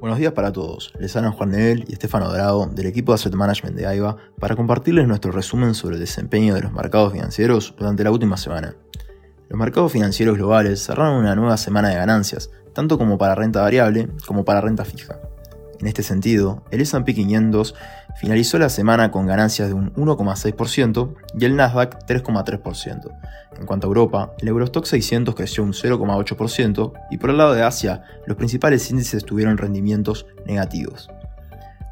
Buenos días para todos. Les hablan Juan Nebel y Estefano Dorado del equipo de Asset Management de AIBA para compartirles nuestro resumen sobre el desempeño de los mercados financieros durante la última semana. Los mercados financieros globales cerraron una nueva semana de ganancias, tanto como para renta variable como para renta fija. En este sentido, el S&P 500 finalizó la semana con ganancias de un 1,6% y el Nasdaq 3,3%. En cuanto a Europa, el Eurostock 600 creció un 0,8% y por el lado de Asia, los principales índices tuvieron rendimientos negativos.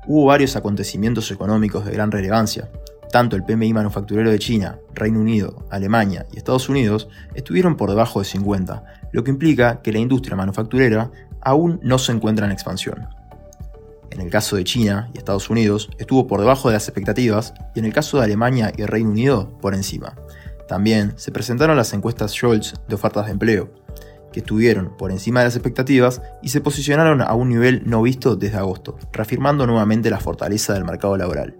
Hubo varios acontecimientos económicos de gran relevancia. Tanto el PMI manufacturero de China, Reino Unido, Alemania y Estados Unidos estuvieron por debajo de 50, lo que implica que la industria manufacturera aún no se encuentra en expansión. En el caso de China y Estados Unidos estuvo por debajo de las expectativas y en el caso de Alemania y Reino Unido por encima. También se presentaron las encuestas Scholz de ofertas de empleo, que estuvieron por encima de las expectativas y se posicionaron a un nivel no visto desde agosto, reafirmando nuevamente la fortaleza del mercado laboral.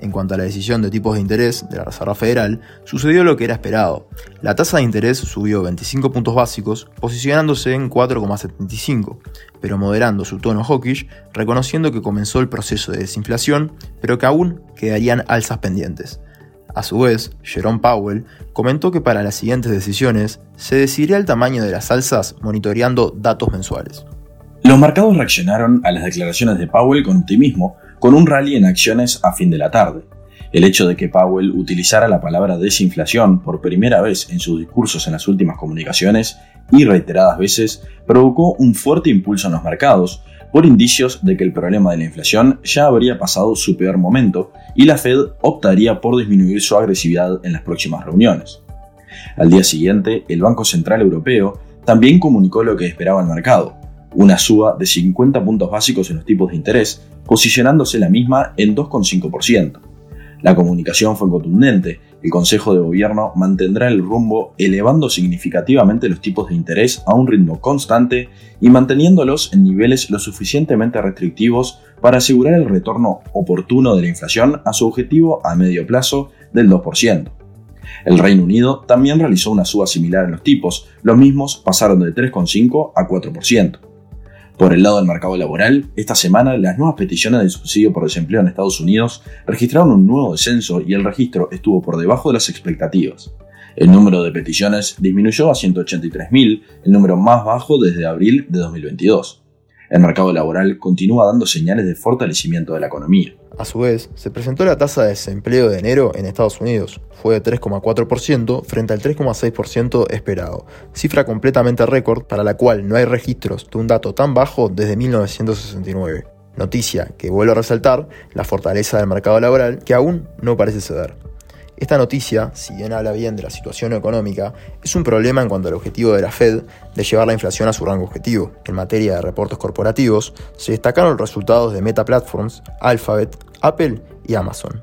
En cuanto a la decisión de tipos de interés de la Reserva Federal, sucedió lo que era esperado. La tasa de interés subió 25 puntos básicos, posicionándose en 4,75, pero moderando su tono hawkish, reconociendo que comenzó el proceso de desinflación, pero que aún quedarían alzas pendientes. A su vez, Jerome Powell comentó que para las siguientes decisiones se decidirá el tamaño de las alzas monitoreando datos mensuales. Los mercados reaccionaron a las declaraciones de Powell con optimismo, con un rally en acciones a fin de la tarde. El hecho de que Powell utilizara la palabra desinflación por primera vez en sus discursos en las últimas comunicaciones y reiteradas veces provocó un fuerte impulso en los mercados por indicios de que el problema de la inflación ya habría pasado su peor momento y la Fed optaría por disminuir su agresividad en las próximas reuniones. Al día siguiente, el Banco Central Europeo también comunicó lo que esperaba el mercado, una suba de 50 puntos básicos en los tipos de interés, posicionándose la misma en 2,5%. La comunicación fue contundente, el Consejo de Gobierno mantendrá el rumbo elevando significativamente los tipos de interés a un ritmo constante y manteniéndolos en niveles lo suficientemente restrictivos para asegurar el retorno oportuno de la inflación a su objetivo a medio plazo del 2%. El Reino Unido también realizó una suba similar en los tipos, los mismos pasaron de 3,5 a 4%. Por el lado del mercado laboral, esta semana las nuevas peticiones de subsidio por desempleo en Estados Unidos registraron un nuevo descenso y el registro estuvo por debajo de las expectativas. El número de peticiones disminuyó a 183.000, el número más bajo desde abril de 2022. El mercado laboral continúa dando señales de fortalecimiento de la economía. A su vez, se presentó la tasa de desempleo de enero en Estados Unidos. Fue de 3,4% frente al 3,6% esperado, cifra completamente récord para la cual no hay registros de un dato tan bajo desde 1969. Noticia que vuelve a resaltar la fortaleza del mercado laboral que aún no parece ceder. Esta noticia, si bien habla bien de la situación económica, es un problema en cuanto al objetivo de la Fed de llevar la inflación a su rango objetivo. En materia de reportes corporativos, se destacaron los resultados de Meta Platforms, Alphabet, Apple y Amazon.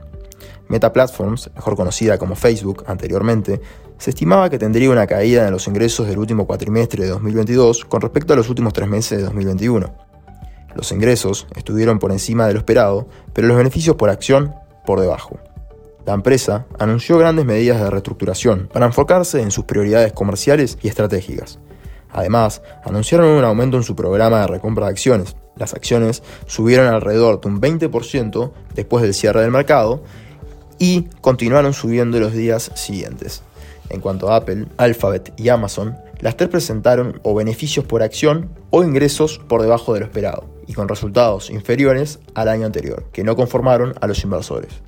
Meta Platforms, mejor conocida como Facebook anteriormente, se estimaba que tendría una caída en los ingresos del último cuatrimestre de 2022 con respecto a los últimos tres meses de 2021. Los ingresos estuvieron por encima de lo esperado, pero los beneficios por acción por debajo la empresa anunció grandes medidas de reestructuración para enfocarse en sus prioridades comerciales y estratégicas. Además, anunciaron un aumento en su programa de recompra de acciones. Las acciones subieron alrededor de un 20% después del cierre del mercado y continuaron subiendo los días siguientes. En cuanto a Apple, Alphabet y Amazon, las tres presentaron o beneficios por acción o ingresos por debajo de lo esperado, y con resultados inferiores al año anterior, que no conformaron a los inversores.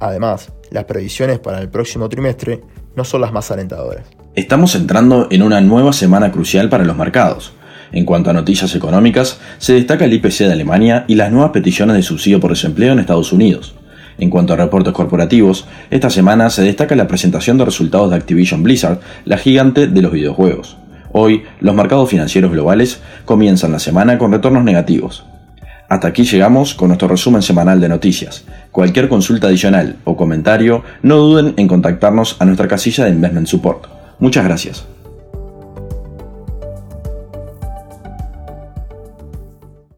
Además, las previsiones para el próximo trimestre no son las más alentadoras. Estamos entrando en una nueva semana crucial para los mercados. En cuanto a noticias económicas, se destaca el IPC de Alemania y las nuevas peticiones de subsidio por desempleo en Estados Unidos. En cuanto a reportes corporativos, esta semana se destaca la presentación de resultados de Activision Blizzard, la gigante de los videojuegos. Hoy, los mercados financieros globales comienzan la semana con retornos negativos. Hasta aquí llegamos con nuestro resumen semanal de noticias. Cualquier consulta adicional o comentario, no duden en contactarnos a nuestra casilla de Investment Support. Muchas gracias.